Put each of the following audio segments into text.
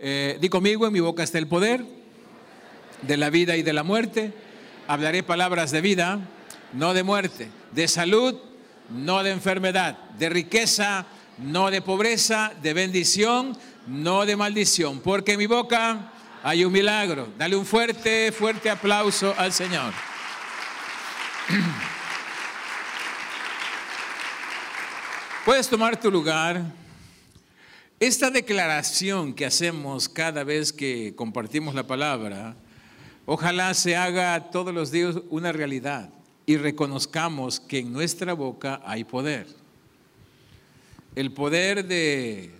Eh, conmigo, en mi boca está el poder de la vida y de la muerte. Hablaré palabras de vida, no de muerte, de salud, no de enfermedad, de riqueza, no de pobreza, de bendición, no de maldición, porque en mi boca hay un milagro. Dale un fuerte, fuerte aplauso al Señor. Puedes tomar tu lugar. Esta declaración que hacemos cada vez que compartimos la palabra, ojalá se haga todos los días una realidad y reconozcamos que en nuestra boca hay poder. El poder de,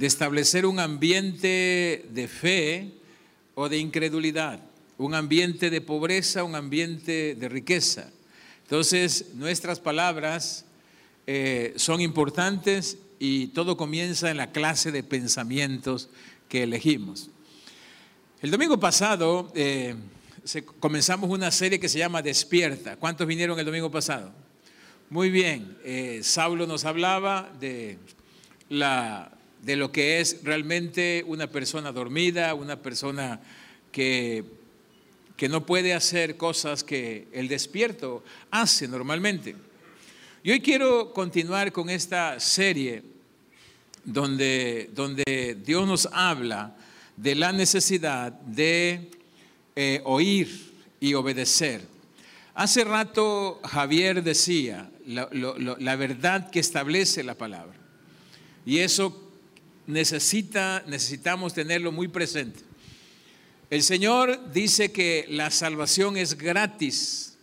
establecer un ambiente de fe o de incredulidad, un ambiente de pobreza, un ambiente de riqueza. Entonces, nuestras palabras eh, son importantes y todo comienza en la clase de pensamientos que elegimos. El domingo pasado eh, comenzamos una serie que se llama Despierta. ¿Cuántos vinieron el domingo pasado? Muy bien, eh, Saulo nos hablaba de, la, de lo que es realmente una persona dormida, una persona que, que no puede hacer cosas que el despierto hace normalmente. Y hoy quiero continuar con esta serie donde, donde Dios nos habla de la necesidad de eh, oír y obedecer. Hace rato Javier decía la, verdad que establece la palabra. Y eso necesita, necesitamos tenerlo muy presente. El Señor dice que la salvación es gratis.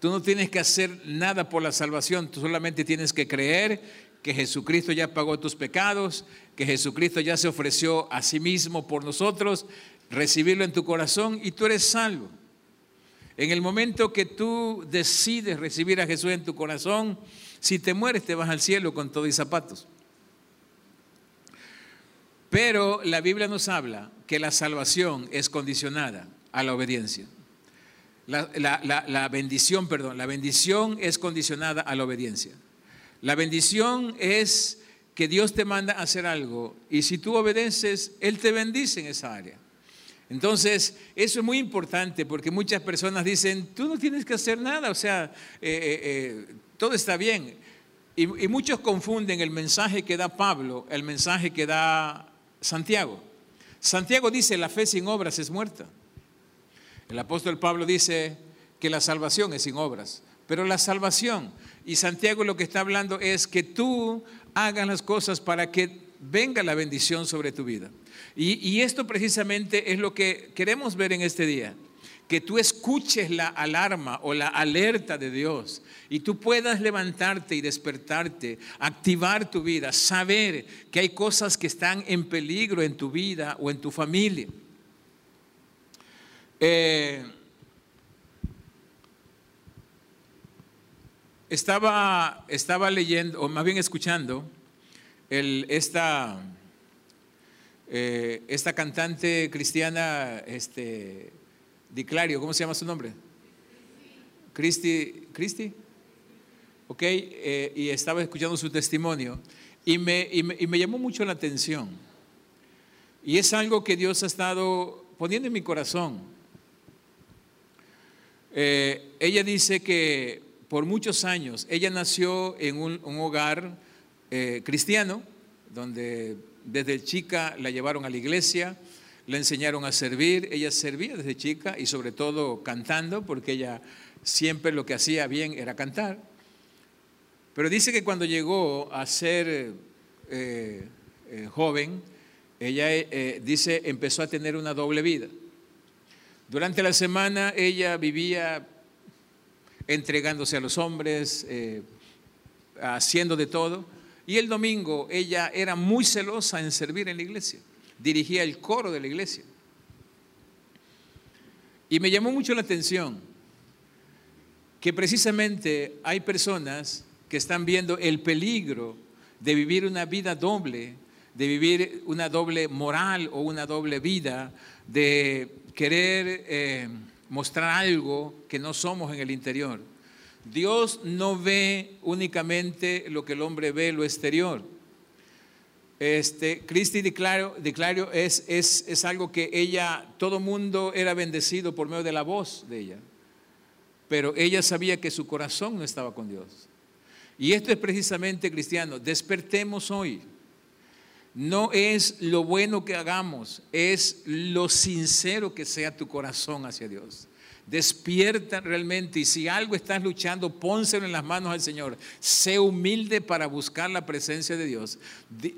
Tú no tienes que hacer nada por la salvación, tú solamente tienes que creer que Jesucristo ya pagó tus pecados, que Jesucristo ya se ofreció a sí mismo por nosotros, recibirlo en tu corazón y tú eres salvo. En el momento que tú decides recibir a Jesús en tu corazón, si te mueres te vas al cielo con todo y zapatos. Pero la Biblia nos habla que la salvación es condicionada a la obediencia. La, la, bendición, perdón, la bendición es condicionada a la obediencia. La bendición es que Dios te manda a hacer algo y si tú obedeces, Él te bendice en esa área. Entonces, eso es muy importante porque muchas personas dicen, tú no tienes que hacer nada, o sea, eh, eh, eh, todo está bien. Y, y, muchos confunden el mensaje que da Pablo, el mensaje que da Santiago. Santiago dice, la fe sin obras es muerta. El apóstol Pablo dice que la salvación es sin obras, pero la salvación, y Santiago lo que está hablando es que tú hagas las cosas para que venga la bendición sobre tu vida. Y, esto precisamente es lo que queremos ver en este día. Que tú escuches la alarma o la alerta de Dios y tú puedas levantarte y despertarte, activar tu vida, saber que hay cosas que están en peligro en tu vida o en tu familia. Eh, estaba, estaba leyendo, o más bien escuchando, esta eh, esta cantante cristiana, este, Di Clario, ¿cómo se llama su nombre? Cristi, Cristi, ok, eh, y estaba escuchando su testimonio y me, y me, llamó mucho la atención. Y es algo que Dios ha estado poniendo en mi corazón. Eh, ella dice que por muchos años, ella nació en un, hogar cristiano, donde desde chica la llevaron a la iglesia, la enseñaron a servir, ella servía desde chica y sobre todo cantando, porque ella siempre lo que hacía bien era cantar. Pero dice que cuando llegó a ser eh, eh, joven, ella eh, dice empezó a tener una doble vida. Durante la semana ella vivía entregándose a los hombres, haciendo de todo, y el domingo ella era muy celosa en servir en la iglesia. Dirigía el coro de la iglesia. Y me llamó mucho la atención que precisamente hay personas que están viendo el peligro de vivir una vida doble, de vivir una doble moral o una doble vida, de querer eh, mostrar algo que no somos en el interior. Dios no ve únicamente lo que el hombre ve, lo exterior. Este, Cristi declaro, declaro es, es, es algo que ella, todo mundo era bendecido por medio de la voz de ella, pero ella sabía que su corazón no estaba con Dios. Y esto es precisamente cristiano, despertemos hoy. No es lo bueno que hagamos, es lo sincero que sea tu corazón hacia Dios. Despierta realmente y si algo estás luchando, pónselo en las manos al Señor. Sé humilde para buscar la presencia de Dios.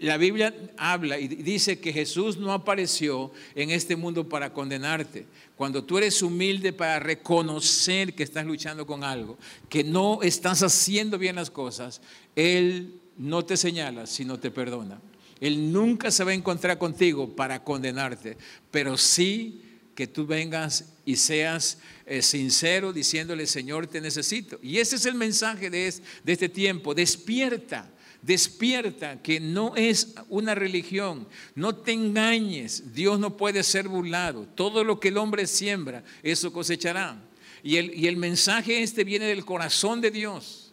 La Biblia habla y dice que Jesús no apareció en este mundo para condenarte. Cuando tú eres humilde para reconocer que estás luchando con algo, que no estás haciendo bien las cosas, Él no te señala, sino te perdona. Él nunca se va a encontrar contigo para condenarte, pero sí que tú vengas y seas eh, sincero diciéndole, Señor, te necesito. Y ese es el mensaje de, este tiempo. Despierta, despierta, que no es una religión. No te engañes. Dios no puede ser burlado. Todo lo que el hombre siembra, eso cosechará. Y el mensaje este viene del corazón de Dios.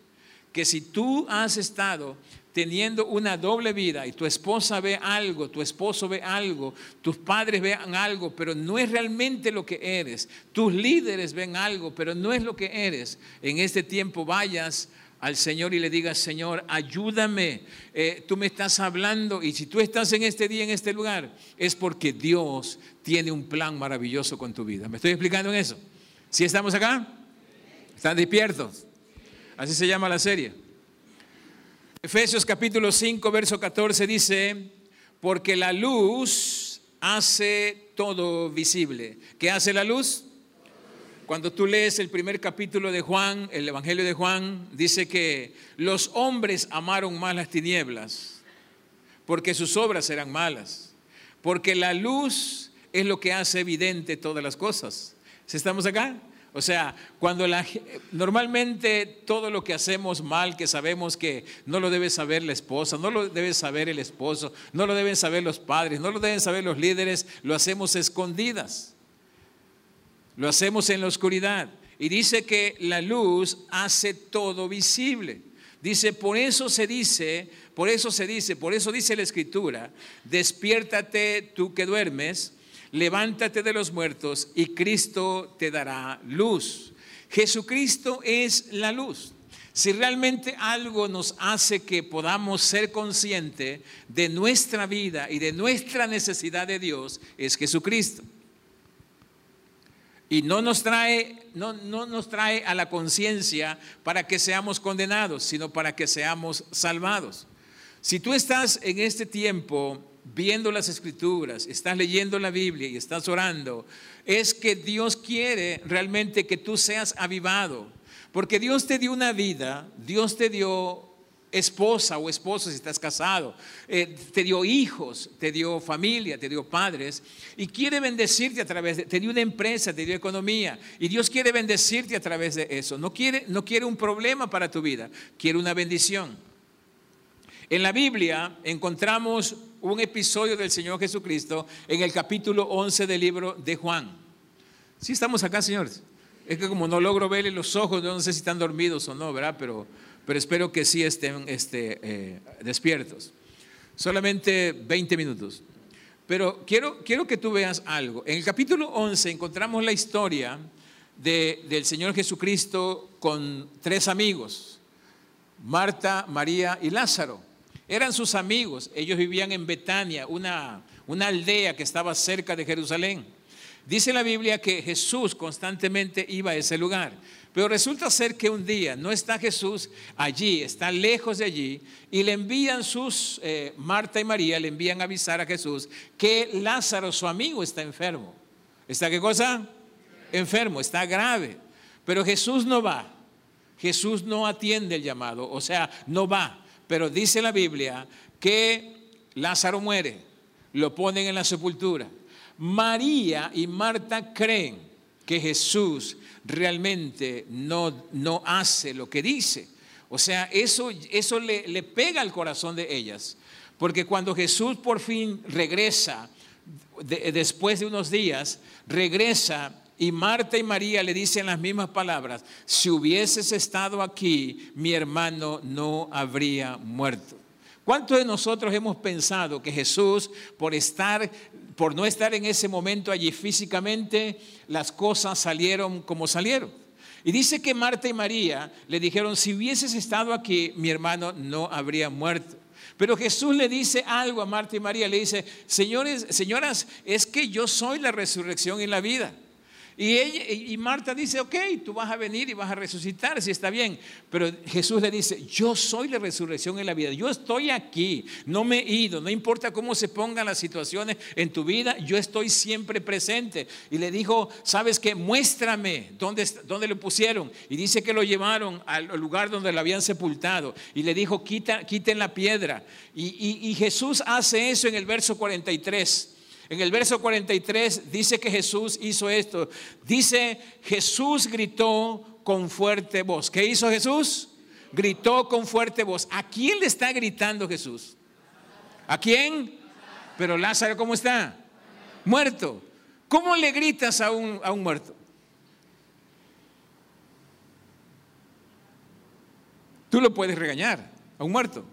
Que si tú has estado teniendo una doble vida y tu esposa ve algo, tu esposo ve algo, tus padres vean algo, pero no es realmente lo que eres, tus líderes ven algo, pero no es lo que eres, en este tiempo vayas al Señor y le digas, Señor, ayúdame, eh, tú me estás hablando y si tú estás en este día, en este lugar, es porque Dios tiene un plan maravilloso con tu vida. ¿Me estoy explicando en eso? ¿Sí estamos acá? ¿Están despiertos? Así se llama la serie. Efesios capítulo 5, verso 14 dice, porque la luz hace todo visible. ¿Qué hace la luz? Cuando tú lees el primer capítulo de Juan, el Evangelio de Juan, dice que los hombres amaron más las tinieblas, porque sus obras eran malas, porque la luz es lo que hace evidente todas las cosas. ¿Estamos acá? O sea, cuando la, normalmente todo lo que hacemos mal, que sabemos que no lo debe saber la esposa, no lo debe saber el esposo, no lo deben saber los padres, no lo deben saber los líderes, lo hacemos escondidas. Lo hacemos en la oscuridad. Y dice que la luz hace todo visible. Dice, por eso se dice, por eso se dice, por eso dice la escritura, despiértate tú que duermes levántate de los muertos y Cristo te dará luz. Jesucristo es la luz. Si realmente algo nos hace que podamos ser conscientes de nuestra vida y de nuestra necesidad de Dios, es Jesucristo. Y no nos trae, no, no nos trae a la conciencia para que seamos condenados, sino para que seamos salvados. Si tú estás en este tiempo viendo las escrituras, estás leyendo la Biblia y estás orando, es que Dios quiere realmente que tú seas avivado. Porque Dios te dio una vida, Dios te dio esposa o esposo si estás casado, eh, te dio hijos, te dio familia, te dio padres y quiere bendecirte a través de, te dio una empresa, te dio economía y Dios quiere bendecirte a través de eso. No quiere, no quiere un problema para tu vida, quiere una bendición. En la Biblia encontramos un episodio del Señor Jesucristo en el capítulo 11 del libro de Juan. Sí estamos acá, señores. Es que como no logro verle los ojos, no sé si están dormidos o no, ¿verdad? Pero, pero espero que sí estén este, eh, despiertos. Solamente 20 minutos. Pero quiero, quiero que tú veas algo. En el capítulo 11 encontramos la historia de, del Señor Jesucristo con tres amigos, Marta, María y Lázaro. Eran sus amigos, ellos vivían en Betania, una, una aldea que estaba cerca de Jerusalén. Dice la Biblia que Jesús constantemente iba a ese lugar, pero resulta ser que un día no está Jesús allí, está lejos de allí, y le envían sus, eh, Marta y María, le envían a avisar a Jesús que Lázaro, su amigo, está enfermo. ¿Está qué cosa? Enfermo, está grave. Pero Jesús no va, Jesús no atiende el llamado, o sea, no va. Pero dice la Biblia que Lázaro muere, lo ponen en la sepultura. María y Marta creen que Jesús realmente no, no hace lo que dice. O sea, eso, eso le, le pega al corazón de ellas. Porque cuando Jesús por fin regresa, después de unos días, regresa y Marta y María le dicen las mismas palabras, si hubieses estado aquí, mi hermano no habría muerto. ¿Cuántos de nosotros hemos pensado que Jesús, por estar, por no estar en ese momento allí físicamente, las cosas salieron como salieron? Y dice que Marta y María le dijeron, si hubieses estado aquí, mi hermano no habría muerto. Pero Jesús le dice algo a Marta y María, le dice, señores, señoras, es que yo soy la resurrección y la vida. Y, ella, y Marta dice, ok, tú vas a venir y vas a resucitar, si está bien. Pero Jesús le dice, yo soy la resurrección en la vida, yo estoy aquí, no me he ido, no importa cómo se pongan las situaciones en tu vida, yo estoy siempre presente. Y le dijo, ¿sabes qué? Muéstrame dónde, dónde lo pusieron. Y dice que lo llevaron al lugar donde lo habían sepultado. Y le dijo, Quita, quiten la piedra. Y, y Jesús hace eso en el verso 43. En el verso 43 dice que Jesús hizo esto. Dice, Jesús gritó con fuerte voz. ¿Qué hizo Jesús? Gritó con fuerte voz. ¿A quién le está gritando Jesús? ¿A quién? Pero Lázaro, ¿cómo está? Muerto. ¿Cómo le gritas a un, a un muerto? Tú lo puedes regañar a un muerto.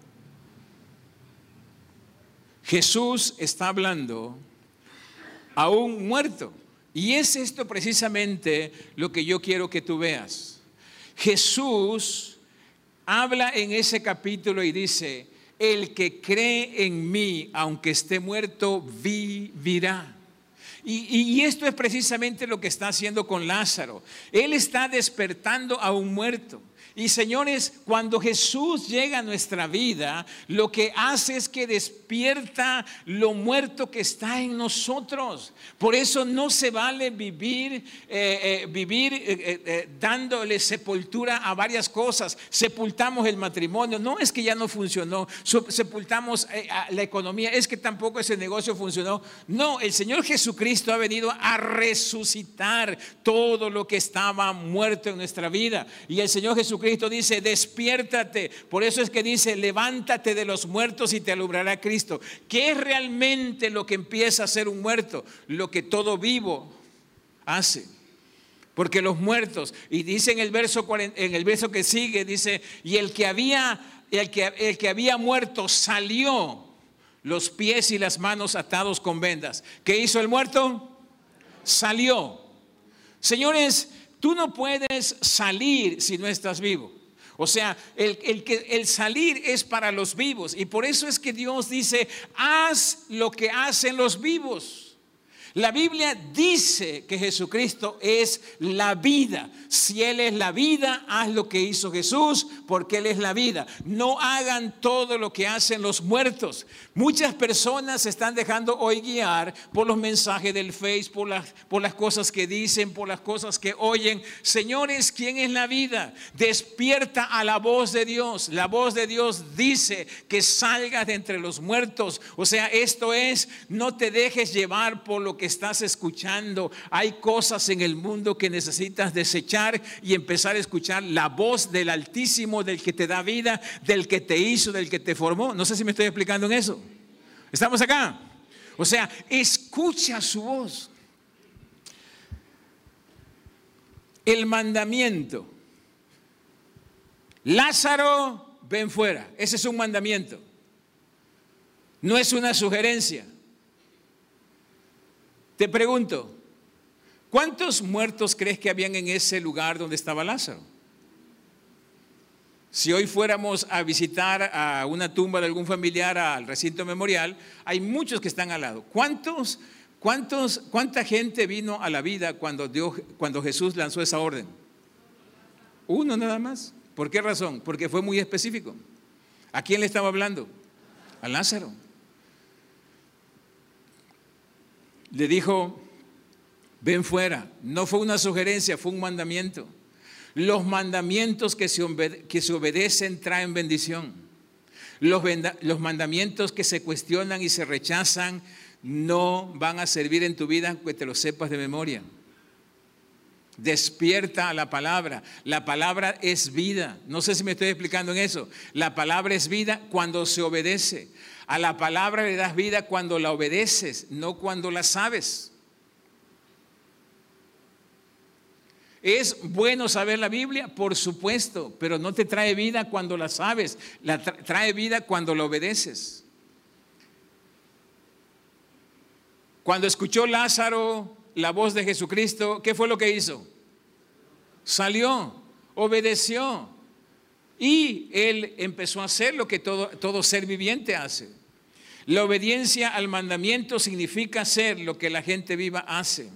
Jesús está hablando a un muerto. Y es esto precisamente lo que yo quiero que tú veas. Jesús habla en ese capítulo y dice, el que cree en mí, aunque esté muerto, vivirá. Y, y, esto es precisamente lo que está haciendo con Lázaro. Él está despertando a un muerto. Y señores, cuando Jesús llega a nuestra vida, lo que hace es que despierta lo muerto que está en nosotros. Por eso no se vale vivir, eh, eh, vivir eh, dándole sepultura a varias cosas. Sepultamos el matrimonio, no es que ya no funcionó, sepultamos la economía, es que tampoco ese negocio funcionó. No, el Señor Jesucristo ha venido a resucitar todo lo que estaba muerto en nuestra vida. Y el Señor Jesucristo Cristo dice, despiértate. Por eso es que dice, levántate de los muertos y te alumbrará Cristo. ¿Qué es realmente lo que empieza a ser un muerto? Lo que todo vivo hace. Porque los muertos, y dice en el verso, en el verso que sigue, dice, y el que había, el que, el que había muerto salió los pies y las manos atados con vendas. ¿Qué hizo el muerto? Salió. Señores, Tú no puedes salir si no estás vivo. O sea, el, que, el salir es para los vivos. Y por eso es que Dios dice, haz lo que hacen los vivos. La Biblia dice que Jesucristo es la vida. Si Él es la vida, haz lo que hizo Jesús, porque Él es la vida. No hagan todo lo que hacen los muertos. Muchas personas se están dejando hoy guiar por los mensajes del Face, por las, por las cosas que dicen, por las cosas que oyen. Señores, ¿quién es la vida? Despierta a la voz de Dios. La voz de Dios dice que salgas de entre los muertos. O sea, esto es, no te dejes llevar por lo que estás escuchando. Hay cosas en el mundo que necesitas desechar y empezar a escuchar la voz del Altísimo, del que te da vida, del que te hizo, del que te formó. No sé si me estoy explicando en eso. ¿Estamos acá? O sea, escucha su voz. El mandamiento. Lázaro, ven fuera. Ese es un mandamiento. No es una sugerencia. Te pregunto, ¿cuántos muertos crees que habían en ese lugar donde estaba Lázaro? Si hoy fuéramos a visitar a una tumba de algún familiar al recinto memorial, hay muchos que están al lado. ¿Cuántos, cuántos, cuánta gente vino a la vida cuando, Dios, cuando Jesús lanzó esa orden? Uno nada más. ¿Por qué razón? Porque fue muy específico. ¿A quién le estaba hablando? A Lázaro. Le dijo, ven fuera. No fue una sugerencia, fue un mandamiento. Los mandamientos que se, obedecen traen bendición. Los, los mandamientos que se cuestionan y se rechazan no van a servir en tu vida aunque te lo sepas de memoria. Despierta a la palabra. La palabra es vida. No sé si me estoy explicando en eso. La palabra es vida cuando se obedece. A la palabra le das vida cuando la obedeces, no cuando la sabes. ¿Es bueno saber la Biblia? Por supuesto, pero no te trae vida cuando la sabes, la trae vida cuando la obedeces. Cuando escuchó Lázaro la voz de Jesucristo, ¿qué fue lo que hizo? Salió, obedeció y él empezó a hacer lo que todo, todo ser viviente hace. La obediencia al mandamiento significa hacer lo que la gente viva hace.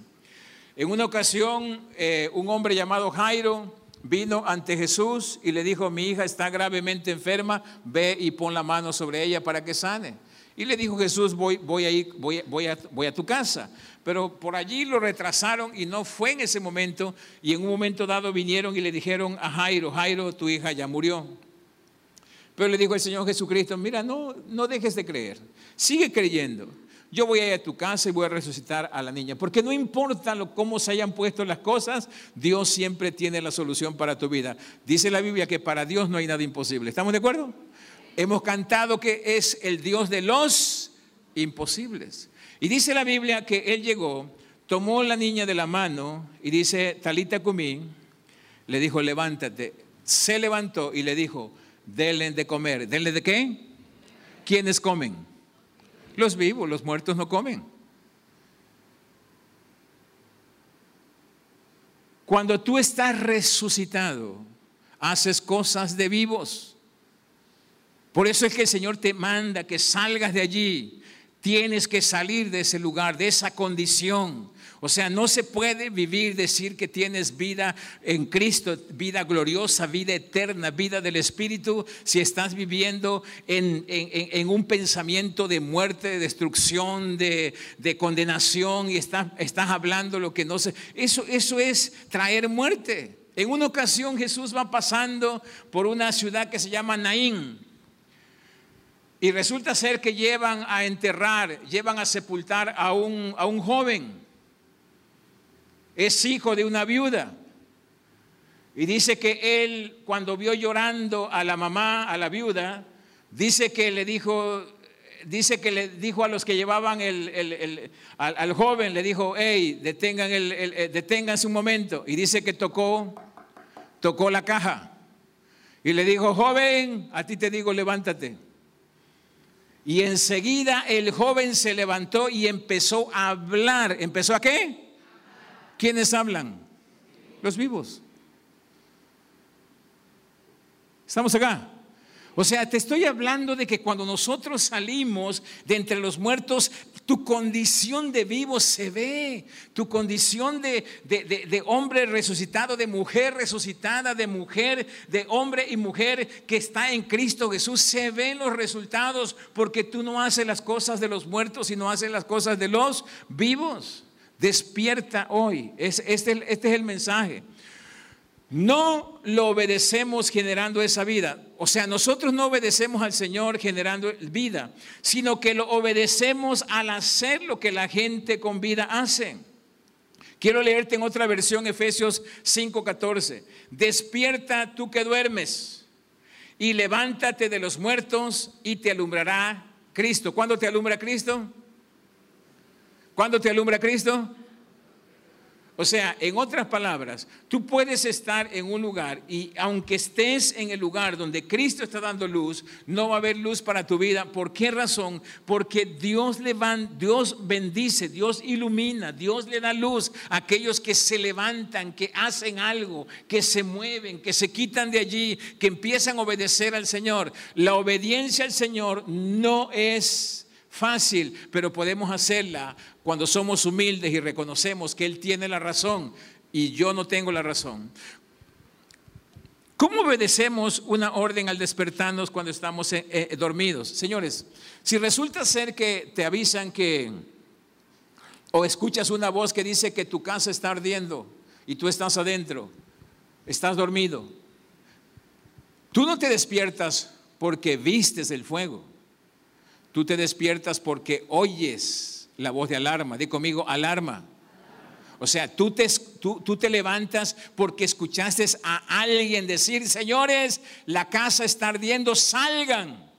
En una ocasión, eh, un hombre llamado Jairo vino ante Jesús y le dijo, mi hija está gravemente enferma, ve y pon la mano sobre ella para que sane. Y le dijo Jesús, voy, voy, a, ir, voy, a, voy a tu casa. Pero por allí lo retrasaron y no fue en ese momento. Y en un momento dado vinieron y le dijeron a Jairo, Jairo, tu hija ya murió. Pero le dijo el Señor Jesucristo, mira, no, no dejes de creer, sigue creyendo yo voy a ir a tu casa y voy a resucitar a la niña. Porque no importa lo, cómo se hayan puesto las cosas, Dios siempre tiene la solución para tu vida. Dice la Biblia que para Dios no hay nada imposible. ¿Estamos de acuerdo? Hemos cantado que es el Dios de los imposibles. Y dice la Biblia que Él llegó, tomó la niña de la mano y dice, Talita Cumí, le dijo, levántate. Se levantó y le dijo, denle de comer. ¿Denle de qué? ¿Quiénes comen? Los vivos, los muertos no comen. Cuando tú estás resucitado, haces cosas de vivos. Por eso es que el Señor te manda que salgas de allí. Tienes que salir de ese lugar, de esa condición. O sea, no se puede vivir, decir que tienes vida en Cristo, vida gloriosa, vida eterna, vida del Espíritu, si estás viviendo en, un pensamiento de muerte, de destrucción, de, condenación y estás, estás, hablando lo que no se... Eso, eso es traer muerte. En una ocasión Jesús va pasando por una ciudad que se llama Naín. Y resulta ser que llevan a enterrar, llevan a sepultar a un, a un joven es hijo de una viuda. Y dice que él, cuando vio llorando a la mamá, a la viuda, dice que le dijo, dice que le dijo a los que llevaban el, al, joven, le dijo, hey, detengan, el, eh, deténganse un momento. Y dice que tocó, tocó la caja. Y le dijo, joven, a ti te digo, levántate. Y enseguida el joven se levantó y empezó a hablar. ¿Empezó a qué? ¿Quiénes hablan? Los vivos. ¿Estamos acá? O sea, te estoy hablando de que cuando nosotros salimos de entre los muertos, tu condición de vivo se ve, tu condición de, de, hombre resucitado, de mujer resucitada, de mujer, de hombre y mujer que está en Cristo Jesús, se ven los resultados porque tú no haces las cosas de los muertos, sino haces las cosas de los vivos. Despierta hoy. este, este es el mensaje. No lo obedecemos generando esa vida. O sea, nosotros no obedecemos al Señor generando vida, sino que lo obedecemos al hacer lo que la gente con vida hace. Quiero leerte en otra versión Efesios 5:14. Despierta tú que duermes y levántate de los muertos y te alumbrará Cristo. ¿Cuándo te alumbra Cristo? ¿Cuándo te alumbra Cristo? O sea, en otras palabras, tú puedes estar en un lugar y aunque estés en el lugar donde Cristo está dando luz, no va a haber luz para tu vida. ¿Por qué razón? Porque Dios, Dios bendice, Dios ilumina, Dios le da luz a aquellos que se levantan, que hacen algo, que se mueven, que se quitan de allí, que empiezan a obedecer al Señor. La obediencia al Señor no es fácil, pero podemos hacerla cuando somos humildes y reconocemos que Él tiene la razón y yo no tengo la razón. ¿Cómo obedecemos una orden al despertarnos cuando estamos eh, eh, dormidos? Señores, si resulta ser que te avisan que, o escuchas una voz que dice que tu casa está ardiendo y tú estás adentro, estás dormido, tú no te despiertas porque vistes el fuego. Tú te despiertas porque oyes la voz de alarma. Di conmigo, alarma. O sea, tú te, tú, tú te, levantas porque escuchaste a alguien decir, señores, la casa está ardiendo, salgan.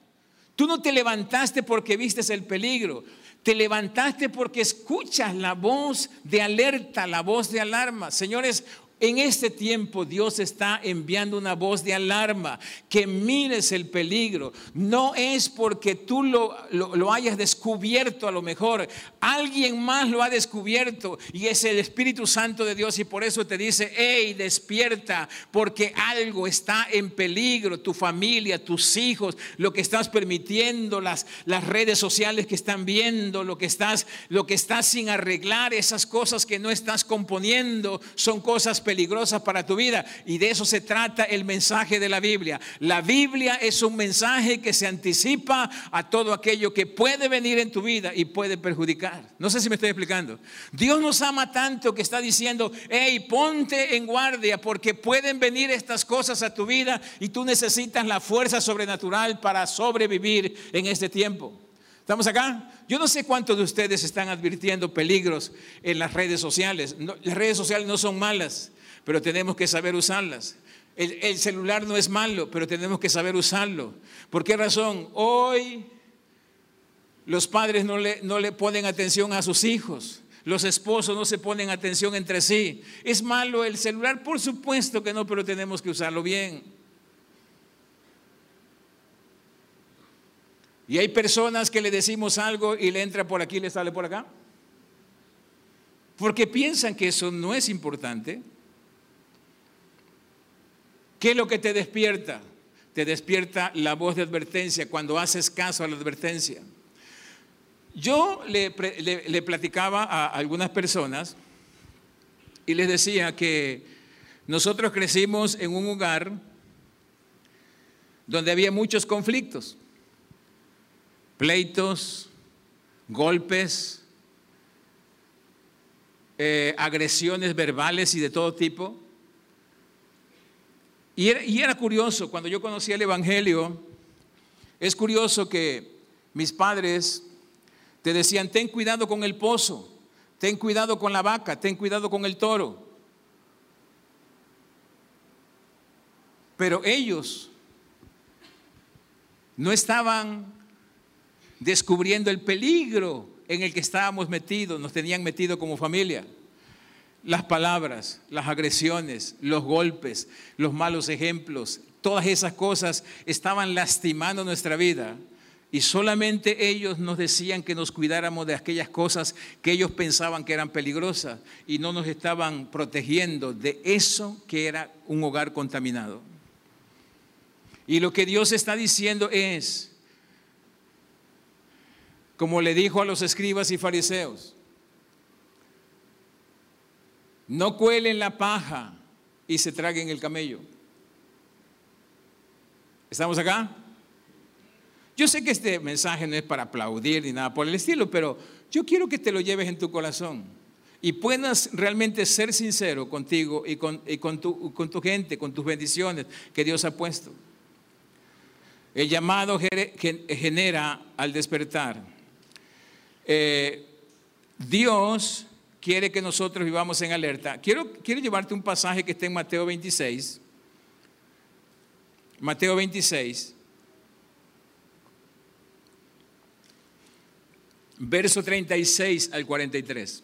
Tú no te levantaste porque vistes el peligro. Te levantaste porque escuchas la voz de alerta, la voz de alarma. Señores, En este tiempo Dios está enviando una voz de alarma, que mires el peligro. No es porque tú lo, lo, hayas descubierto a lo mejor, alguien más lo ha descubierto y es el Espíritu Santo de Dios y por eso te dice, hey, despierta, porque algo está en peligro, tu familia, tus hijos, lo que estás permitiendo, las, las redes sociales que están viendo, lo que, estás, lo que estás sin arreglar, esas cosas que no estás componiendo, son cosas peligrosas para tu vida. Y de eso se trata el mensaje de la Biblia. La Biblia es un mensaje que se anticipa a todo aquello que puede venir en tu vida y puede perjudicar. No sé si me estoy explicando. Dios nos ama tanto que está diciendo, hey, ponte en guardia porque pueden venir estas cosas a tu vida y tú necesitas la fuerza sobrenatural para sobrevivir en este tiempo. ¿Estamos acá? Yo no sé cuántos de ustedes están advirtiendo peligros en las redes sociales. las redes sociales no son malas pero tenemos que saber usarlas. El, celular no es malo, pero tenemos que saber usarlo. ¿Por qué razón? Hoy los padres no le, no le ponen atención a sus hijos. Los esposos no se ponen atención entre sí. ¿Es malo el celular? Por supuesto que no, pero tenemos que usarlo bien. Y hay personas que le decimos algo y le entra por aquí y le sale por acá. Porque piensan que eso no es importante. ¿Qué es lo que te despierta? Te despierta la voz de advertencia cuando haces caso a la advertencia. Yo le, platicaba a algunas personas y les decía que nosotros crecimos en un hogar donde había muchos conflictos, pleitos, golpes, eh, agresiones verbales y de todo tipo. Y era, curioso, cuando yo conocía el Evangelio, es curioso que mis padres te decían, ten cuidado con el pozo, ten cuidado con la vaca, ten cuidado con el toro. Pero ellos no estaban descubriendo el peligro en el que estábamos metidos, nos tenían metido como familia las palabras, las agresiones, los golpes, los malos ejemplos, todas esas cosas estaban lastimando nuestra vida. Y solamente ellos nos decían que nos cuidáramos de aquellas cosas que ellos pensaban que eran peligrosas y no nos estaban protegiendo de eso que era un hogar contaminado. Y lo que Dios está diciendo es, como le dijo a los escribas y fariseos, no cuelen la paja y se traguen el camello. ¿Estamos acá? Yo sé que este mensaje no es para aplaudir ni nada por el estilo, pero yo quiero que te lo lleves en tu corazón y puedas realmente ser sincero contigo y con, tu, gente, con tus bendiciones que Dios ha puesto. El llamado genera al despertar. Eh, Dios quiere que nosotros vivamos en alerta. Quiero, quiero llevarte un pasaje que está en Mateo 26. Mateo 26. Verso 36 al 43.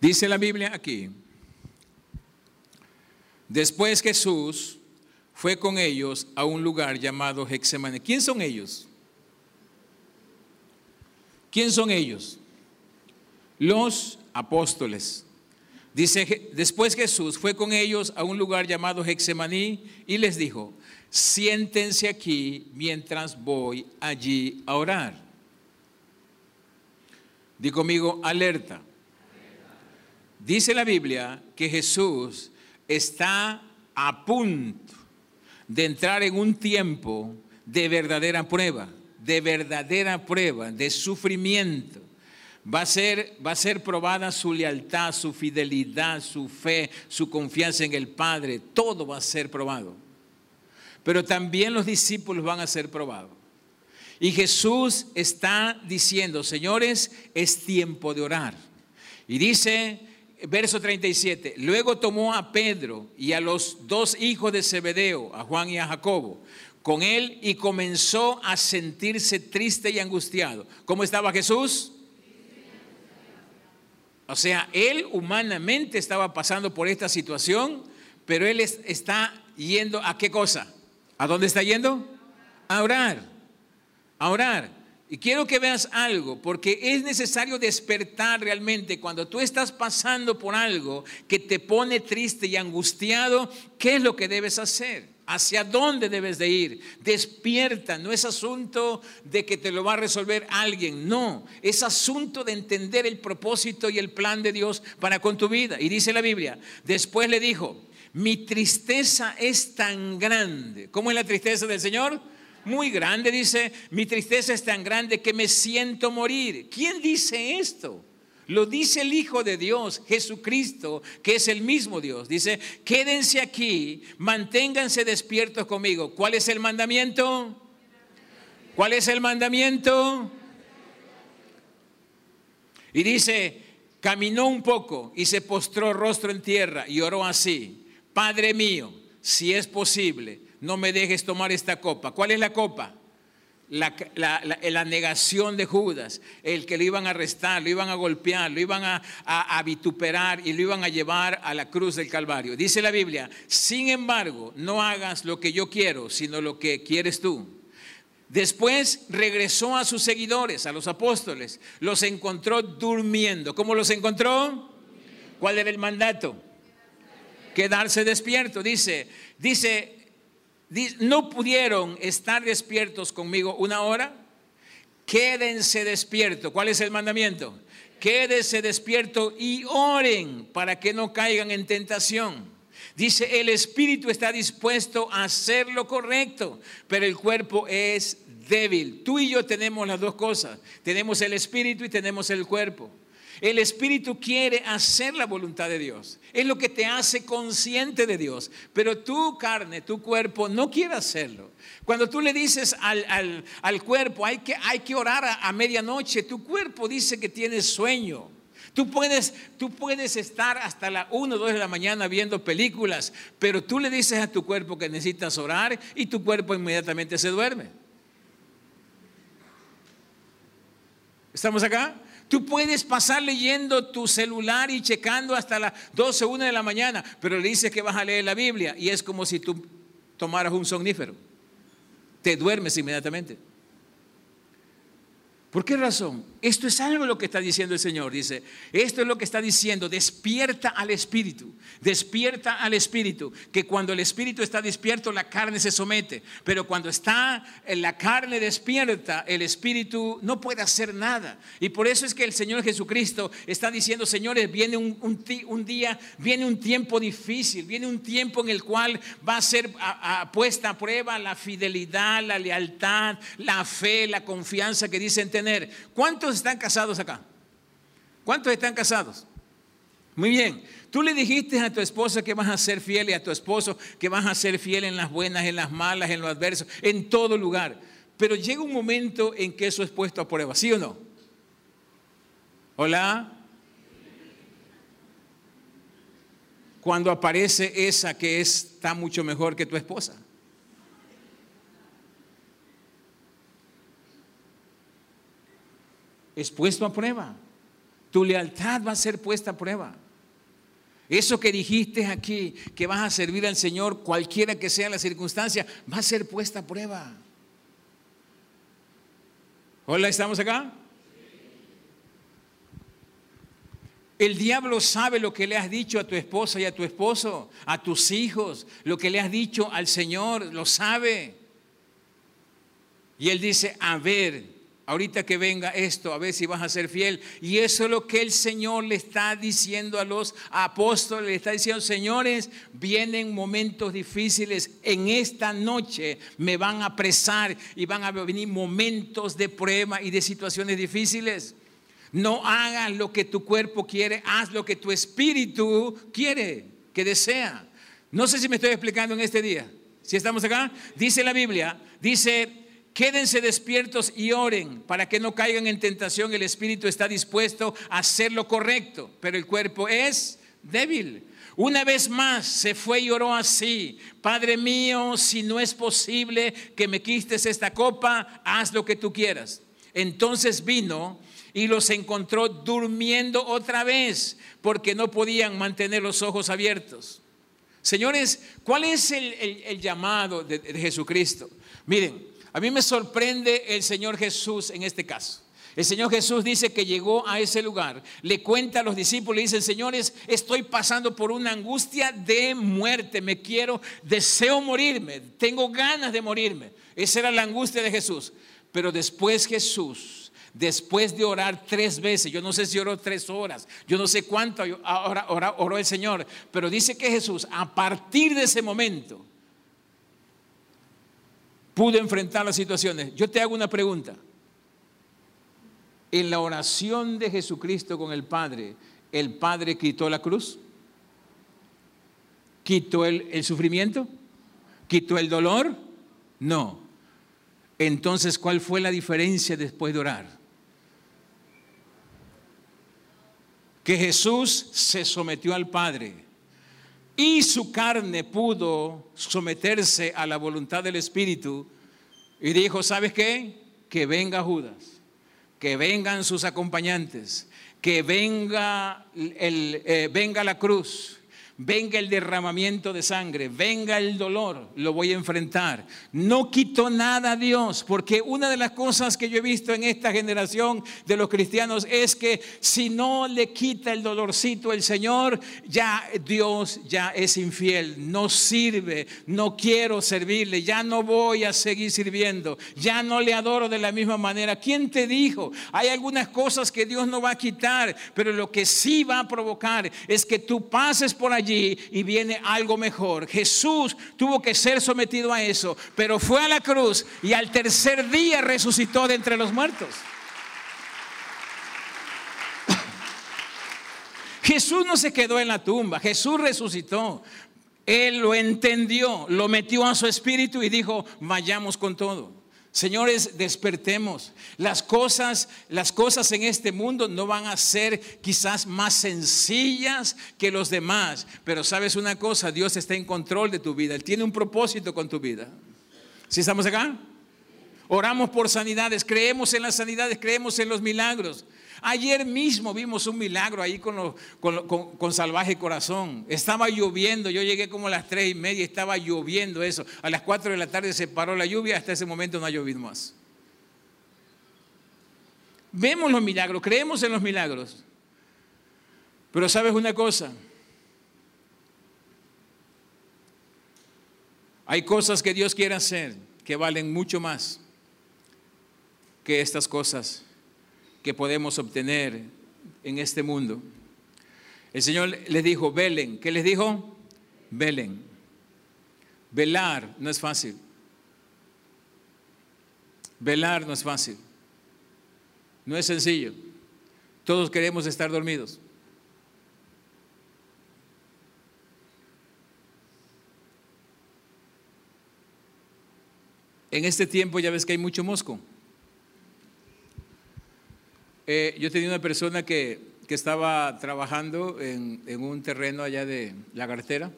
Dice la Biblia aquí, después Jesús fue con ellos a un lugar llamado Hexemane. ¿Quién son ellos? ¿Quién son ellos? Los apóstoles. Dice, después Jesús fue con ellos a un lugar llamado Hexemaní y les dijo, siéntense aquí mientras voy allí a orar. Di conmigo, alerta. Dice la Biblia que Jesús está a punto de entrar en un tiempo de verdadera prueba, de verdadera prueba, de sufrimiento. Va a, ser, va a ser probada su lealtad, su fidelidad, su fe, su confianza en el Padre. Todo va a ser probado. Pero también los discípulos van a ser probados. Y Jesús está diciendo, señores, es tiempo de orar. Y dice, verso 37, luego tomó a Pedro y a los dos hijos de Zebedeo, a Juan y a Jacobo, con él y comenzó a sentirse triste y angustiado. ¿Cómo estaba Jesús? O sea, él humanamente estaba pasando por esta situación, pero él está yendo a qué cosa? ¿A dónde está yendo? A orar. A orar. Y quiero que veas algo, porque es necesario despertar realmente cuando tú estás pasando por algo que te pone triste y angustiado, ¿qué es lo que debes hacer? ¿Hacia dónde debes de ir? Despierta, no es asunto de que te lo va a resolver alguien, no, es asunto de entender el propósito y el plan de Dios para con tu vida. Y dice la Biblia, después le dijo, mi tristeza es tan grande. ¿Cómo es la tristeza del Señor? Muy grande, dice, mi tristeza es tan grande que me siento morir. ¿Quién dice esto? Lo dice el Hijo de Dios, Jesucristo, que es el mismo Dios. Dice, quédense aquí, manténganse despiertos conmigo. ¿Cuál es el mandamiento? ¿Cuál es el mandamiento? Y dice, caminó un poco y se postró rostro en tierra y oró así, Padre mío, si es posible, no me dejes tomar esta copa. ¿Cuál es la copa? La, negación de Judas, el que lo iban a arrestar, lo iban a golpear, lo iban a, a, vituperar y lo iban a llevar a la cruz del Calvario. Dice la Biblia, sin embargo, no hagas lo que yo quiero, sino lo que quieres tú. Después regresó a sus seguidores, a los apóstoles, los encontró durmiendo. ¿Cómo los encontró? ¿Cuál era el mandato? Quedarse despierto. Dice, dice no pudieron estar despiertos conmigo una hora, quédense despiertos. ¿Cuál es el mandamiento? Quédense despierto y oren para que no caigan en tentación. Dice, el espíritu está dispuesto a hacer lo correcto, pero el cuerpo es débil. Tú y yo tenemos las dos cosas. Tenemos el espíritu y tenemos el cuerpo. El Espíritu quiere hacer la voluntad de Dios. Es lo que te hace consciente de Dios. Pero tu carne, tu cuerpo, no quiere hacerlo. Cuando tú le dices al, cuerpo, hay que, hay que orar a, a, medianoche, tu cuerpo dice que tienes sueño. Tú puedes, tú puedes estar hasta la 1 o 2 de la mañana viendo películas, pero tú le dices a tu cuerpo que necesitas orar y tu cuerpo inmediatamente se duerme. ¿Estamos acá? Tú puedes pasar leyendo tu celular y checando hasta las 12, 1 de la mañana, pero le dices que vas a leer la Biblia y es como si tú tomaras un somnífero. Te duermes inmediatamente. ¿Por qué razón? Esto es algo lo que está diciendo el Señor. Dice, esto es lo que está diciendo, despierta al Espíritu, despierta al Espíritu, que cuando el Espíritu está despierto la carne se somete, pero cuando está en la carne despierta, el Espíritu no puede hacer nada. Y por eso es que el Señor Jesucristo está diciendo, señores, viene un, un, día, viene un tiempo difícil, viene un tiempo en el cual va a ser puesta a prueba la fidelidad, la lealtad, la fe, la confianza que dicen ¿Cuántos están casados acá? ¿Cuántos están casados? Muy bien. Tú le dijiste a tu esposa que vas a ser fiel y a tu esposo que vas a ser fiel en las buenas, en las malas, en los adversos, en todo lugar. Pero llega un momento en que eso es puesto a prueba, ¿sí o no? Hola. Cuando aparece esa que está mucho mejor que tu esposa. Es puesto a prueba. Tu lealtad va a ser puesta a prueba. Eso que dijiste aquí, que vas a servir al Señor, cualquiera que sea la circunstancia, va a ser puesta a prueba. Hola, ¿estamos acá? El diablo sabe lo que le has dicho a tu esposa y a tu esposo, a tus hijos, lo que le has dicho al Señor, lo sabe. Y él dice, a ver, ahorita que venga esto, a ver si vas a ser fiel. Y eso es lo que el Señor le está diciendo a los apóstoles, le está diciendo, señores, vienen momentos difíciles, en esta noche me van a apresar y van a venir momentos de prueba y de situaciones difíciles. No hagas lo que tu cuerpo quiere, haz lo que tu espíritu quiere, que desea. No sé si me estoy explicando en este día. Si estamos acá, dice la Biblia, dice Quédense despiertos y oren para que no caigan en tentación. El espíritu está dispuesto a hacer lo correcto, pero el cuerpo es débil. Una vez más se fue y oró así, Padre mío, si no es posible que me quites esta copa, haz lo que tú quieras. Entonces vino y los encontró durmiendo otra vez porque no podían mantener los ojos abiertos. Señores, ¿cuál es el, llamado de Jesucristo? Miren, a mí me sorprende el Señor Jesús en este caso. El Señor Jesús dice que llegó a ese lugar, le cuenta a los discípulos y dice, señores, estoy pasando por una angustia de muerte, me quiero, deseo morirme, tengo ganas de morirme. Esa era la angustia de Jesús. Pero después Jesús, después de orar tres veces, yo no sé si oró tres horas, yo no sé cuánto ahora oró el Señor, pero dice que Jesús a partir de ese momento pudo enfrentar las situaciones. Yo te hago una pregunta en la oración de Jesucristo con el Padre, ¿el Padre quitó la cruz? ¿Quitó el, sufrimiento? ¿Quitó el dolor? No. Entonces, ¿cuál fue la diferencia después de orar? Que Jesús se sometió al Padre y su carne pudo someterse a la voluntad del Espíritu y dijo, ¿sabes qué? Que venga Judas que vengan sus acompañantes, que venga, el, eh, venga la cruz, venga el derramamiento de sangre, venga el dolor, lo voy a enfrentar. No quito nada a Dios, porque una de las cosas que yo he visto en esta generación de los cristianos es que si no le quita el dolorcito el Señor, ya Dios ya es infiel, no sirve, no quiero servirle, ya no voy a seguir sirviendo, ya no le adoro de la misma manera. ¿Quién te dijo? Hay algunas cosas que Dios no va a quitar, pero lo que sí va a provocar es que tú pases por allí y viene algo mejor. Jesús tuvo que ser sometido a eso, pero fue a la cruz y al tercer día resucitó de entre los muertos. Jesús no se quedó en la tumba, Jesús resucitó. Él lo entendió, lo metió a su espíritu y dijo, vayamos con todo. Señores, despertemos. Las cosas, las cosas en este mundo no van a ser quizás más sencillas que los demás, pero sabes una cosa, Dios está en control de tu vida. Él tiene un propósito con tu vida. ¿Sí estamos acá? Oramos por sanidades, creemos en las sanidades, creemos en los milagros. Ayer mismo vimos un milagro ahí con, salvaje corazón. Estaba lloviendo, yo llegué como a las tres y media, estaba lloviendo eso. A las cuatro de la tarde se paró la lluvia, hasta ese momento no ha llovido más. Vemos los milagros, creemos en los milagros. Pero sabes una cosa, hay cosas que Dios quiere hacer que valen mucho más que estas cosas que podemos obtener en este mundo. El Señor les dijo, velen. ¿Qué les dijo? Velen. Velar no es fácil. Velar no es fácil. No es sencillo. Todos queremos estar dormidos. En este tiempo ya ves que hay mucho mosco. Eh, yo tenía una persona que, estaba trabajando en, un terreno allá de la carretera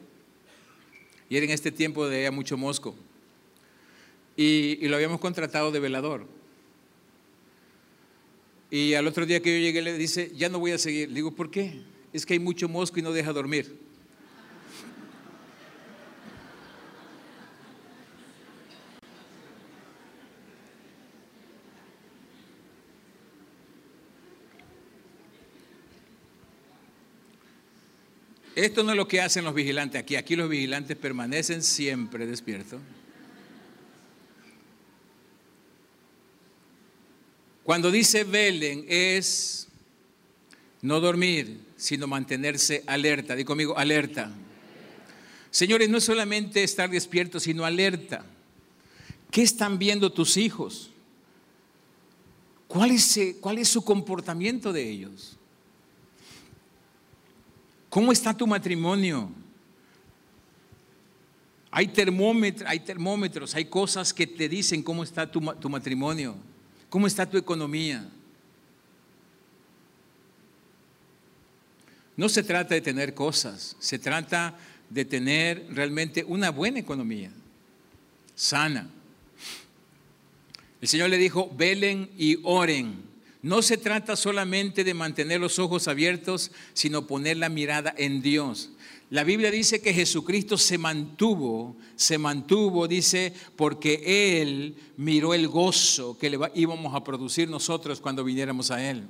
y era en este tiempo de mucho mosco y, lo habíamos contratado de velador. Y al otro día que yo llegué le dice, ya no voy a seguir. Le digo, ¿por qué? Es que hay mucho mosco y no deja dormir. Esto no es lo que hacen los vigilantes aquí. Aquí los vigilantes permanecen siempre despiertos. Cuando dice velen es no dormir, sino mantenerse alerta. Di conmigo, alerta. Señores, no es solamente estar despiertos, sino alerta. ¿Qué están viendo tus hijos? ¿Cuál es, cuál es su comportamiento de ellos? ¿Cómo está tu matrimonio? Hay termómetros, hay termómetros, hay cosas que te dicen cómo está tu matrimonio, cómo está tu economía. No se trata de tener cosas, se trata de tener realmente una buena economía, sana. El Señor le dijo, velen y oren. No se trata solamente de mantener los ojos abiertos, sino poner la mirada en Dios. La Biblia dice que Jesucristo se mantuvo, se mantuvo, dice, porque Él miró el gozo que le íbamos a producir nosotros cuando viniéramos a Él.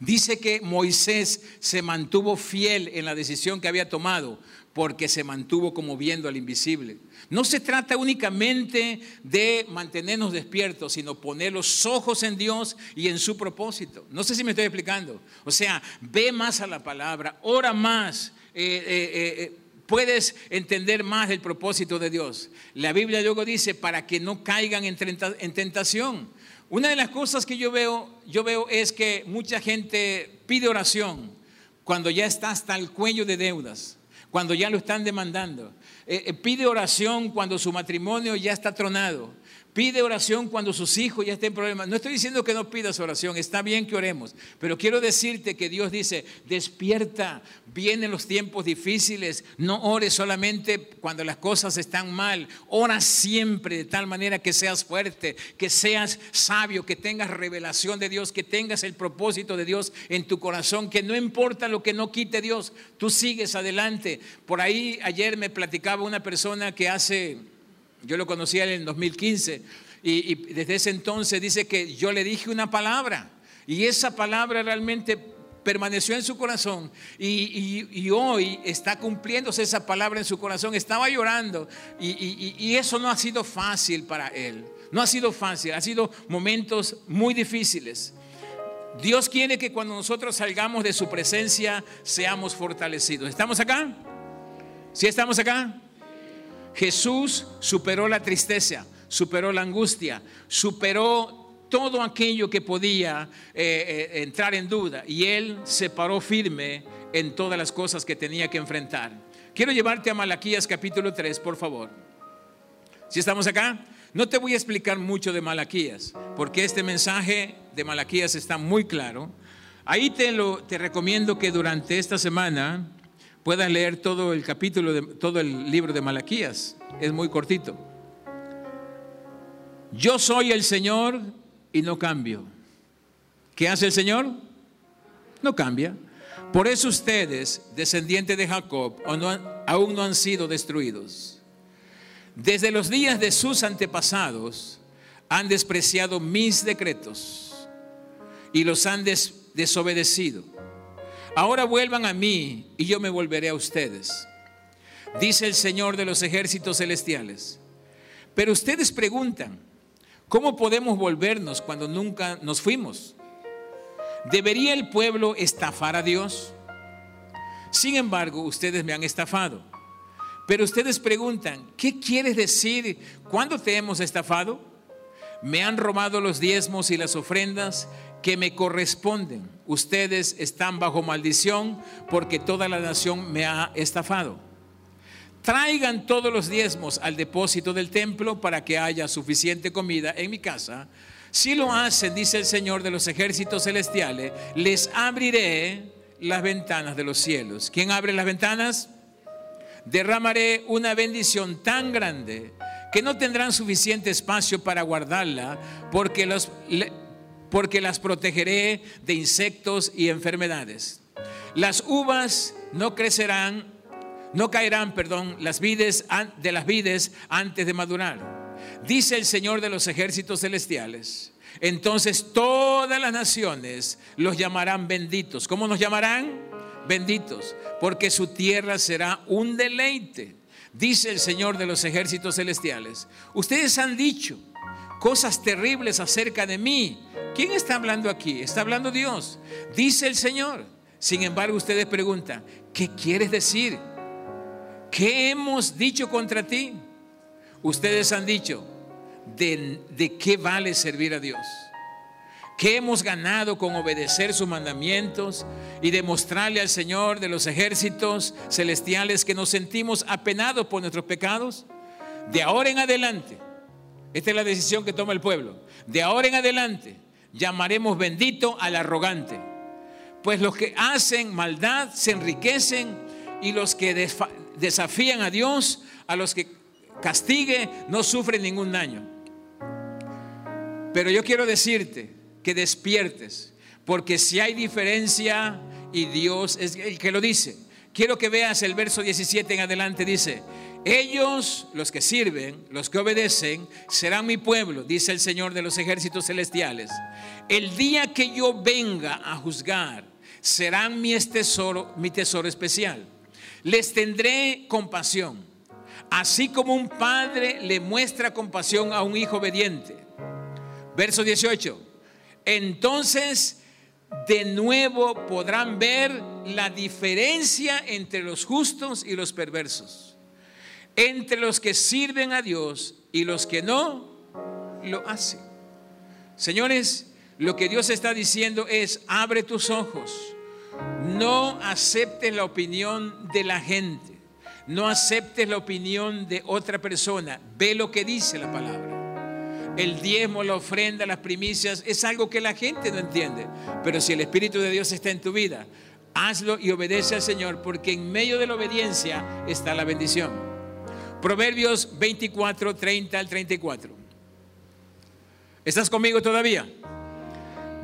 Dice que Moisés se mantuvo fiel en la decisión que había tomado porque se mantuvo como viendo al invisible. No se trata únicamente de mantenernos despiertos, sino poner los ojos en Dios y en su propósito. No sé si me estoy explicando. O sea, ve más a la palabra, ora más. Eh, eh, eh, puedes entender más el propósito de Dios. La Biblia luego dice, para que no caigan en tentación. Una de las cosas que yo veo, yo veo es que mucha gente pide oración cuando ya está hasta el cuello de deudas, cuando ya lo están demandando. Eh, eh, pide oración cuando su matrimonio ya está tronado. Pide oración cuando sus hijos ya estén en problemas. No estoy diciendo que no pidas oración, está bien que oremos, pero quiero decirte que Dios dice, despierta, vienen los tiempos difíciles, no ores solamente cuando las cosas están mal, ora siempre de tal manera que seas fuerte, que seas sabio, que tengas revelación de Dios, que tengas el propósito de Dios en tu corazón, que no importa lo que no quite Dios, tú sigues adelante. Por ahí ayer me platicaba una persona que hace yo lo conocía en el 2015 y, desde ese entonces dice que yo le dije una palabra y esa palabra realmente permaneció en su corazón y, hoy está cumpliéndose esa palabra en su corazón. Estaba llorando y, y, eso no ha sido fácil para él. No ha sido fácil, ha sido momentos muy difíciles. Dios quiere que cuando nosotros salgamos de su presencia seamos fortalecidos. ¿Estamos acá? ¿Sí estamos acá? Jesús superó la tristeza, superó la angustia, superó todo aquello que podía eh, eh, entrar en duda y él se paró firme en todas las cosas que tenía que enfrentar. Quiero llevarte a Malaquías capítulo 3, por favor. Si estamos acá, no te voy a explicar mucho de Malaquías, porque este mensaje de Malaquías está muy claro. Ahí te, lo, te recomiendo que durante esta semana puedas leer todo el capítulo, de, todo el libro de Malaquías. Es muy cortito. Yo soy el Señor y no cambio. ¿Qué hace el Señor? No cambia. Por eso ustedes, descendientes de Jacob, aún no han sido destruidos. Desde los días de sus antepasados han despreciado mis decretos y los han desobedecido. Ahora vuelvan a mí y yo me volveré a ustedes, dice el Señor de los ejércitos celestiales. Pero ustedes preguntan, ¿cómo podemos volvernos cuando nunca nos fuimos? ¿Debería el pueblo estafar a Dios? Sin embargo, ustedes me han estafado. Pero ustedes preguntan, ¿qué quieres decir? ¿Cuándo te hemos estafado? Me han robado los diezmos y las ofrendas que me corresponden. Ustedes están bajo maldición porque toda la nación me ha estafado. Traigan todos los diezmos al depósito del templo para que haya suficiente comida en mi casa. Si lo hacen, dice el Señor de los ejércitos celestiales, les abriré las ventanas de los cielos. ¿Quién abre las ventanas? Derramaré una bendición tan grande que no tendrán suficiente espacio para guardarla porque los porque las protegeré de insectos y enfermedades. Las uvas no crecerán, no caerán, perdón, las vides de las vides antes de madurar. Dice el Señor de los ejércitos celestiales. Entonces todas las naciones los llamarán benditos. ¿Cómo nos llamarán? Benditos, porque su tierra será un deleite. Dice el Señor de los ejércitos celestiales. Ustedes han dicho cosas terribles acerca de mí ¿Quién está hablando aquí? Está hablando Dios. Dice el Señor. Sin embargo, ustedes preguntan, ¿qué quieres decir? ¿Qué hemos dicho contra ti? Ustedes han dicho, ¿de, de qué vale servir a Dios? ¿Qué hemos ganado con obedecer sus mandamientos y demostrarle al Señor de los ejércitos celestiales que nos sentimos apenados por nuestros pecados? De ahora en adelante, esta es la decisión que toma el pueblo, de ahora en adelante llamaremos bendito al arrogante, Pues los que hacen maldad se enriquecen y los que desafían a Dios, a los que castigue, no sufren ningún daño. Pero yo quiero decirte que despiertes, porque si hay diferencia y Dios es el que lo dice. Quiero que veas el verso 17 en adelante, dice, ellos, los que sirven, los que obedecen, serán mi pueblo, dice el Señor de los ejércitos celestiales. El día que yo venga a juzgar, serán mi tesoro, mi tesoro especial. Les tendré compasión, así como un padre le muestra compasión a un hijo obediente. Verso 18. Entonces, de nuevo podrán ver la diferencia entre los justos y los perversos entre los que sirven a Dios y los que no lo hacen. Señores, lo que Dios está diciendo es, abre tus ojos, no aceptes la opinión de la gente, no aceptes la opinión de otra persona, ve lo que dice la palabra. El diezmo, la ofrenda, las primicias es algo que la gente no entiende, pero si el Espíritu de Dios está en tu vida, hazlo y obedece al Señor, porque en medio de la obediencia está la bendición. Proverbios 24, 30 al 34. ¿Estás conmigo todavía?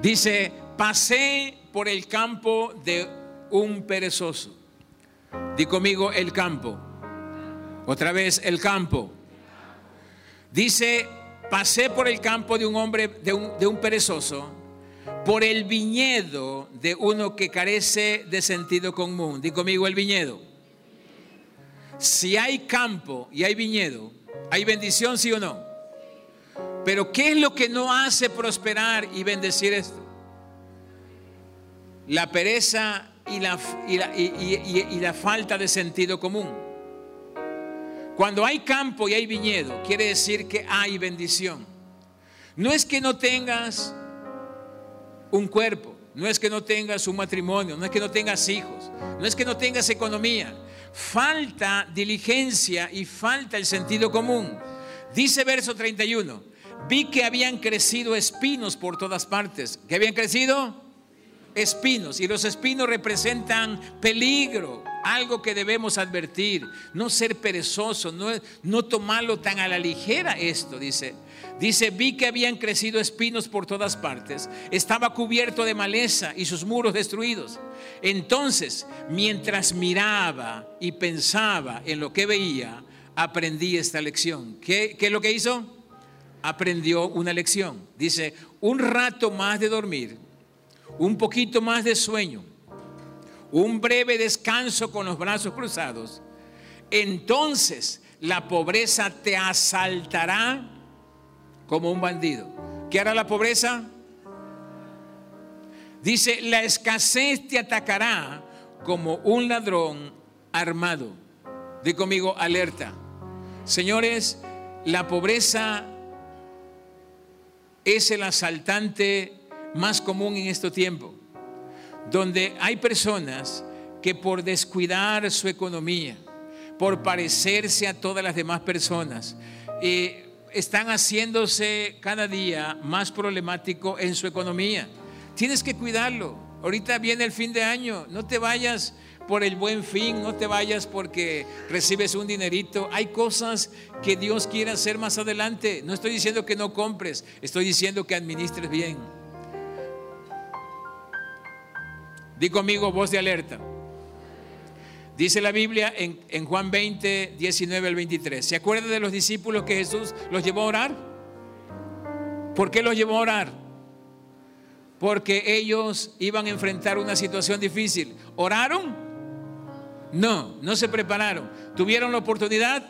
Dice, pasé por el campo de un perezoso. Di conmigo el campo. Otra vez el campo. Dice, pasé por el campo de un hombre, de un, perezoso, por el viñedo de uno que carece de sentido común. Di conmigo el viñedo. Si hay campo y hay viñedo, ¿hay bendición, sí o no? Pero ¿qué es lo que no hace prosperar y bendecir esto? La pereza y la, y la, falta de sentido común. Cuando hay campo y hay viñedo, quiere decir que hay bendición. No es que no tengas un cuerpo, no es que no tengas un matrimonio, no es que no tengas hijos, no es que no tengas economía, falta diligencia y falta el sentido común. Dice verso 31, vi que habían crecido espinos por todas partes. ¿Qué habían crecido? Espinos. Y los espinos representan peligro, algo que debemos advertir. No ser perezoso, no, no tomarlo tan a la ligera esto, dice. Dice, vi que habían crecido espinos por todas partes, estaba cubierto de maleza y sus muros destruidos. Entonces, mientras miraba y pensaba en lo que veía, aprendí esta lección. ¿Qué, es lo que hizo? Aprendió una lección. Dice, un rato más de dormir, un poquito más de sueño, un breve descanso con los brazos cruzados. Entonces la pobreza te asaltará como un bandido. ¿Qué hará la pobreza? Dice, la escasez te atacará como un ladrón armado. Di conmigo, alerta. Señores, la pobreza es el asaltante más común en este tiempo, donde hay personas que por descuidar su economía, por parecerse a todas las demás personas, eh, están haciéndose cada día más problemático en su economía. Tienes que cuidarlo. Ahorita viene el fin de año. No te vayas por el buen fin, no te vayas porque recibes un dinerito. Hay cosas que Dios quiere hacer más adelante. No estoy diciendo que no compres, estoy diciendo que administres bien. Di conmigo voz de alerta. Dice la Biblia en, Juan 20, 19 al 23. ¿Se acuerda de los discípulos que Jesús los llevó a orar? ¿Por qué los llevó a orar? Porque ellos iban a enfrentar una situación difícil. ¿Oraron? No, no se prepararon. ¿Tuvieron la oportunidad?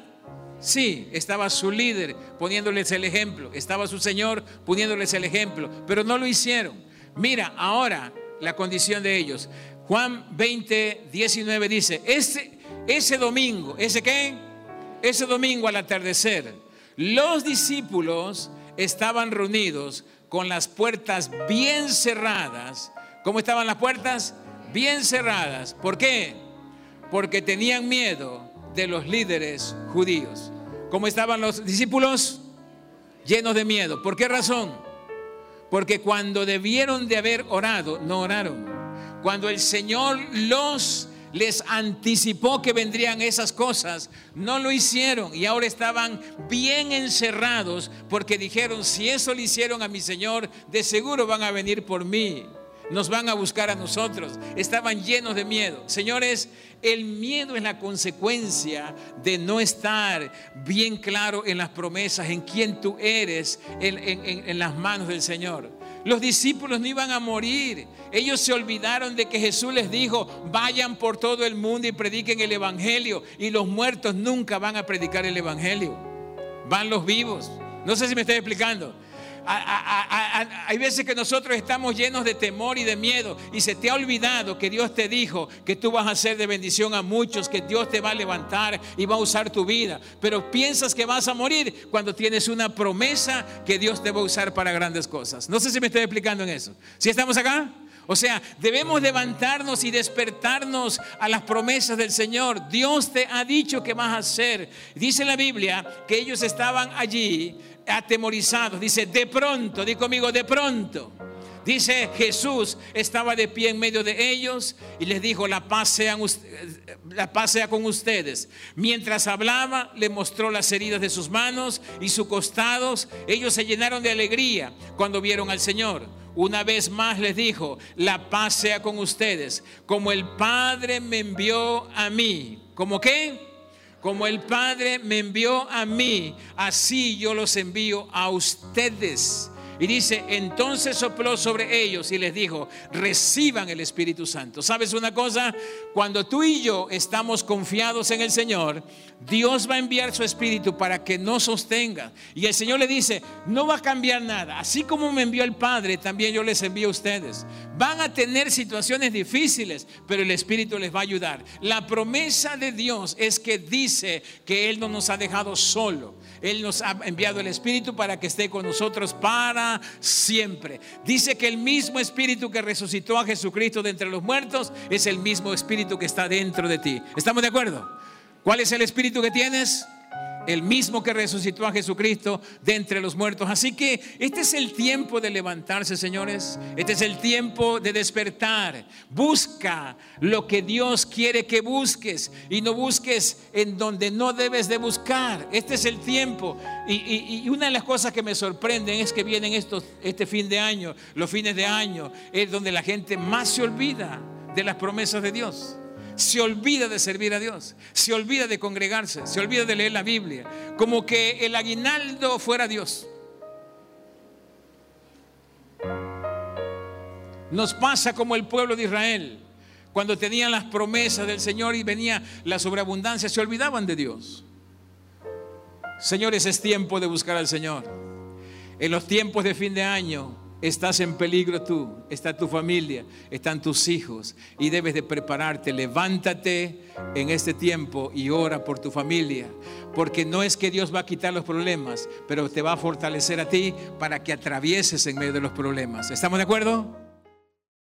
Sí, estaba su líder poniéndoles el ejemplo, estaba su Señor poniéndoles el ejemplo, pero no lo hicieron. Mira, ahora la condición de ellos. Juan 20, 19 dice, ese, ese domingo, ¿ese qué? Ese domingo al atardecer, los discípulos estaban reunidos con las puertas bien cerradas. ¿Cómo estaban las puertas? Bien cerradas. ¿Por qué? Porque tenían miedo de los líderes judíos. ¿Cómo estaban los discípulos? Llenos de miedo. ¿Por qué razón? Porque cuando debieron de haber orado, no oraron. Cuando el Señor los les anticipó que vendrían esas cosas, no lo hicieron. Y ahora estaban bien encerrados porque dijeron, si eso le hicieron a mi Señor, de seguro van a venir por mí nos van a buscar a nosotros. Estaban llenos de miedo. Señores, el miedo es la consecuencia de no estar bien claro en las promesas, en quién tú eres, en, las manos del Señor. Los discípulos no iban a morir. Ellos se olvidaron de que Jesús les dijo, vayan por todo el mundo y prediquen el Evangelio. Y los muertos nunca van a predicar el Evangelio. Van los vivos. No sé si me estoy explicando hay veces que nosotros estamos llenos de temor y de miedo y se te ha olvidado que Dios te dijo que tú vas a ser de bendición a muchos, que Dios te va a levantar y va a usar tu vida. Pero piensas que vas a morir cuando tienes una promesa que Dios te va a usar para grandes cosas. No sé si me estoy explicando en eso. ¿Si estamos acá? O sea, debemos levantarnos y despertarnos a las promesas del Señor. Dios te ha dicho que vas a hacer. Dice la Biblia que ellos estaban allí atemorizados. Dice, de pronto, di conmigo, de pronto. Dice Jesús estaba de pie en medio de ellos y les dijo, la paz, sea, la paz sea con ustedes. Mientras hablaba, le mostró las heridas de sus manos y sus costados. Ellos se llenaron de alegría cuando vieron al Señor. Una vez más les dijo, la paz sea con ustedes, como el Padre me envió a mí. ¿Cómo qué? Como el Padre me envió a mí, así yo los envío a ustedes. Y dice, entonces sopló sobre ellos y les dijo, reciban el Espíritu Santo. ¿Sabes una cosa? Cuando tú y yo estamos confiados en el Señor, Dios va a enviar su Espíritu para que nos sostenga. Y el Señor le dice, no va a cambiar nada. Así como me envió el Padre, también yo les envío a ustedes. Van a tener situaciones difíciles, pero el Espíritu les va a ayudar. La promesa de Dios es que dice que Él no nos ha dejado solo. Él nos ha enviado el Espíritu para que esté con nosotros para siempre. Dice que el mismo Espíritu que resucitó a Jesucristo de entre los muertos es el mismo Espíritu que está dentro de ti. ¿Estamos de acuerdo? ¿Cuál es el Espíritu que tienes? El mismo que resucitó a Jesucristo de entre los muertos. Así que este es el tiempo de levantarse, señores. Este es el tiempo de despertar. Busca lo que Dios quiere que busques y no busques en donde no debes de buscar. Este es el tiempo. Y, una de las cosas que me sorprenden es que vienen estos, este fin de año, los fines de año, es donde la gente más se olvida de las promesas de Dios se olvida de servir a Dios, se olvida de congregarse, se olvida de leer la Biblia, como que el aguinaldo fuera Dios. Nos pasa como el pueblo de Israel, cuando tenían las promesas del Señor y venía la sobreabundancia, se olvidaban de Dios. Señores, es tiempo de buscar al Señor. En los tiempos de fin de año, Estás en peligro tú, está tu familia, están tus hijos y debes de prepararte. Levántate en este tiempo y ora por tu familia, porque no es que Dios va a quitar los problemas, pero te va a fortalecer a ti para que atravieses en medio de los problemas. ¿Estamos de acuerdo?